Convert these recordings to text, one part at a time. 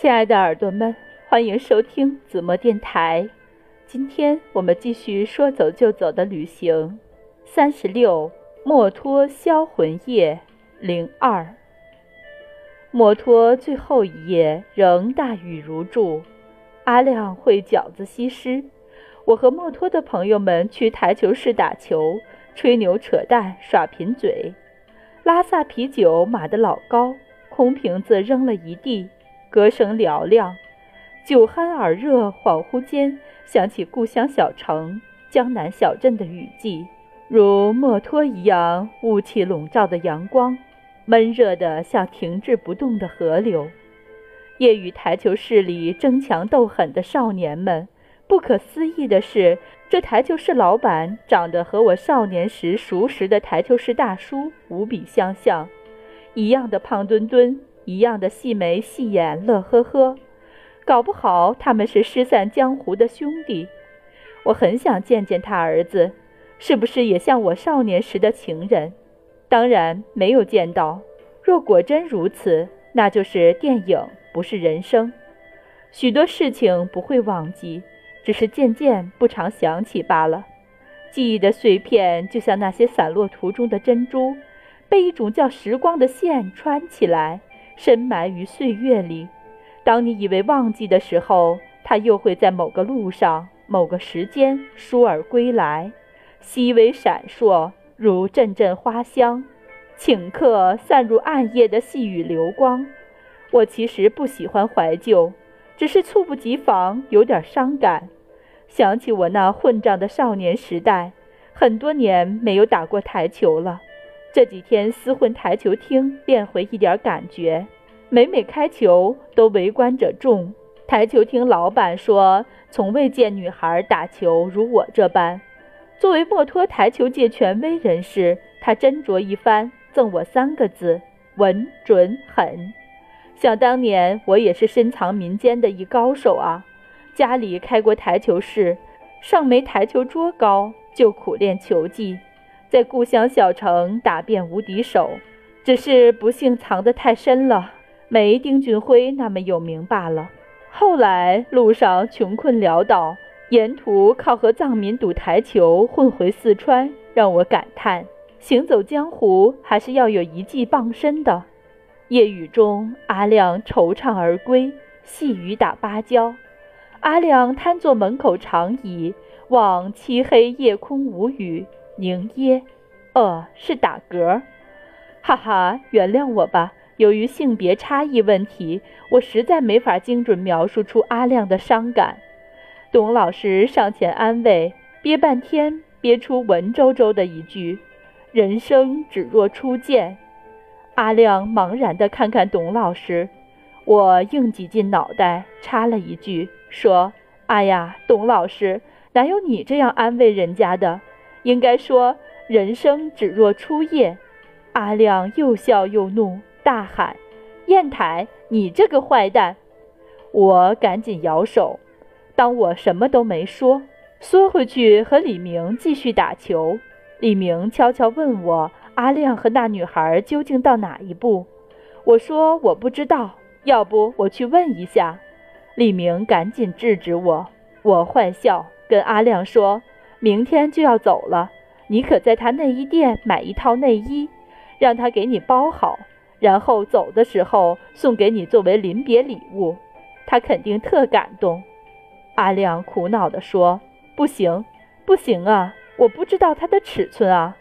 亲爱的耳朵们，欢迎收听子墨电台。今天我们继续说走就走的旅行。三十六，墨脱销魂夜零二。墨脱最后一夜仍大雨如注。阿亮会饺子西施，我和墨脱的朋友们去台球室打球，吹牛扯淡耍贫嘴。拉萨啤酒码得老高，空瓶子扔了一地。歌声嘹亮，酒酣耳热，恍惚间想起故乡小城、江南小镇的雨季，如墨脱一样雾气笼罩的阳光，闷热的像停滞不动的河流。夜雨台球室里争强斗狠的少年们，不可思议的是，这台球室老板长得和我少年时熟识的台球室大叔无比相像，一样的胖墩墩。一样的细眉细眼，乐呵呵，搞不好他们是失散江湖的兄弟。我很想见见他儿子，是不是也像我少年时的情人？当然没有见到。若果真如此，那就是电影，不是人生。许多事情不会忘记，只是渐渐不常想起罢了。记忆的碎片，就像那些散落途中的珍珠，被一种叫时光的线穿起来。深埋于岁月里，当你以为忘记的时候，它又会在某个路上、某个时间倏尔归来，细微闪烁，如阵阵花香，顷刻散入暗夜的细雨流光。我其实不喜欢怀旧，只是猝不及防，有点伤感。想起我那混账的少年时代，很多年没有打过台球了。这几天厮混台球厅，练回一点感觉。每每开球，都围观者众。台球厅老板说：“从未见女孩打球如我这般。”作为墨脱台球界权威人士，他斟酌一番，赠我三个字：稳、准、狠。想当年，我也是深藏民间的一高手啊！家里开过台球室，上没台球桌高，就苦练球技。在故乡小城打遍无敌手，只是不幸藏得太深了，没丁俊晖那么有名罢了。后来路上穷困潦倒，沿途靠和藏民赌台球混回四川，让我感叹：行走江湖还是要有一技傍身的。夜雨中，阿亮惆怅而归，细雨打芭蕉。阿亮瘫坐门口长椅，望漆黑夜空无语。凝噎，呃，是打嗝，哈哈，原谅我吧。由于性别差异问题，我实在没法精准描述出阿亮的伤感。董老师上前安慰，憋半天憋出文绉绉的一句：“人生只若初见。”阿亮茫然地看看董老师，我硬挤进脑袋插了一句，说：“哎呀，董老师，哪有你这样安慰人家的？”应该说，人生只若初夜。阿亮又笑又怒，大喊：“砚台，你这个坏蛋！”我赶紧摇手，当我什么都没说，缩回去和李明继续打球。李明悄悄问我：“阿亮和那女孩究竟到哪一步？”我说：“我不知道，要不我去问一下。”李明赶紧制止我。我坏笑，跟阿亮说。明天就要走了，你可在他内衣店买一套内衣，让他给你包好，然后走的时候送给你作为临别礼物，他肯定特感动。阿亮苦恼地说：“不行，不行啊，我不知道他的尺寸啊。”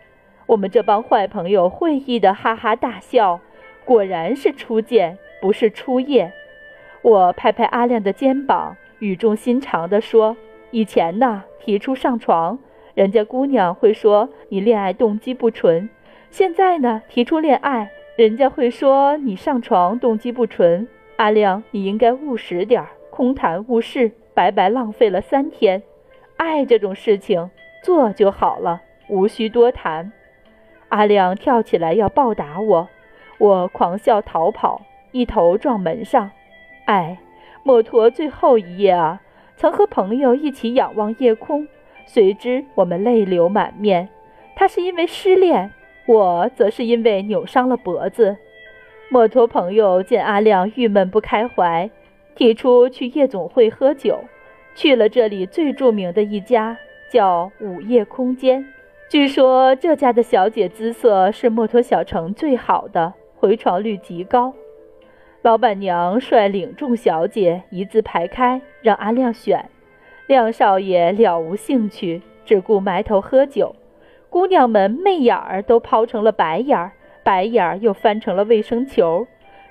我们这帮坏朋友会意的哈哈大笑，果然是初见，不是初夜。我拍拍阿亮的肩膀，语重心长地说。以前呢，提出上床，人家姑娘会说你恋爱动机不纯；现在呢，提出恋爱，人家会说你上床动机不纯。阿亮，你应该务实点儿，空谈误事，白白浪费了三天。爱这种事情，做就好了，无需多谈。阿亮跳起来要暴打我，我狂笑逃跑，一头撞门上。哎，墨脱最后一夜啊！曾和朋友一起仰望夜空，随之我们泪流满面。他是因为失恋，我则是因为扭伤了脖子。墨脱朋友见阿亮郁闷不开怀，提出去夜总会喝酒，去了这里最著名的一家，叫午夜空间。据说这家的小姐姿色是墨脱小城最好的，回床率极高。老板娘率领众小姐一字排开，让阿亮选。亮少爷了无兴趣，只顾埋头喝酒。姑娘们媚眼儿都抛成了白眼儿，白眼儿又翻成了卫生球，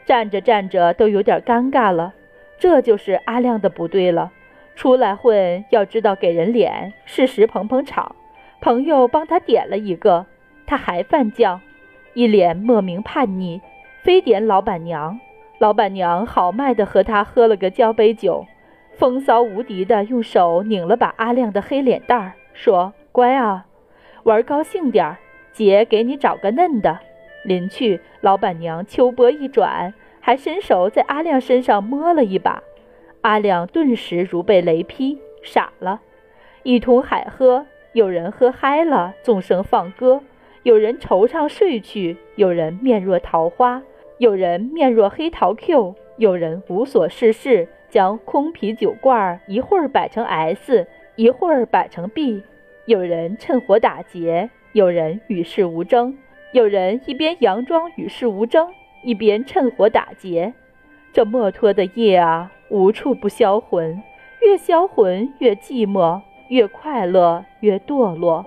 站着站着都有点尴尬了。这就是阿亮的不对了，出来混要知道给人脸，适时捧捧场。朋友帮他点了一个，他还犯犟，一脸莫名叛逆，非点老板娘。老板娘豪迈地和他喝了个交杯酒。风骚无敌的用手拧了把阿亮的黑脸蛋儿，说：“乖啊，玩高兴点儿，姐给你找个嫩的。”临去，老板娘秋波一转，还伸手在阿亮身上摸了一把。阿亮顿时如被雷劈，傻了。一通海喝，有人喝嗨了，纵声放歌；有人惆怅睡去，有人面若桃花，有人面若黑桃 Q，有人无所事事。将空啤酒罐一会儿摆成 S，一会儿摆成 B，有人趁火打劫，有人与世无争，有人一边佯装与世无争，一边趁火打劫。这墨脱的夜啊，无处不销魂，越销魂越寂寞，越快乐越堕落。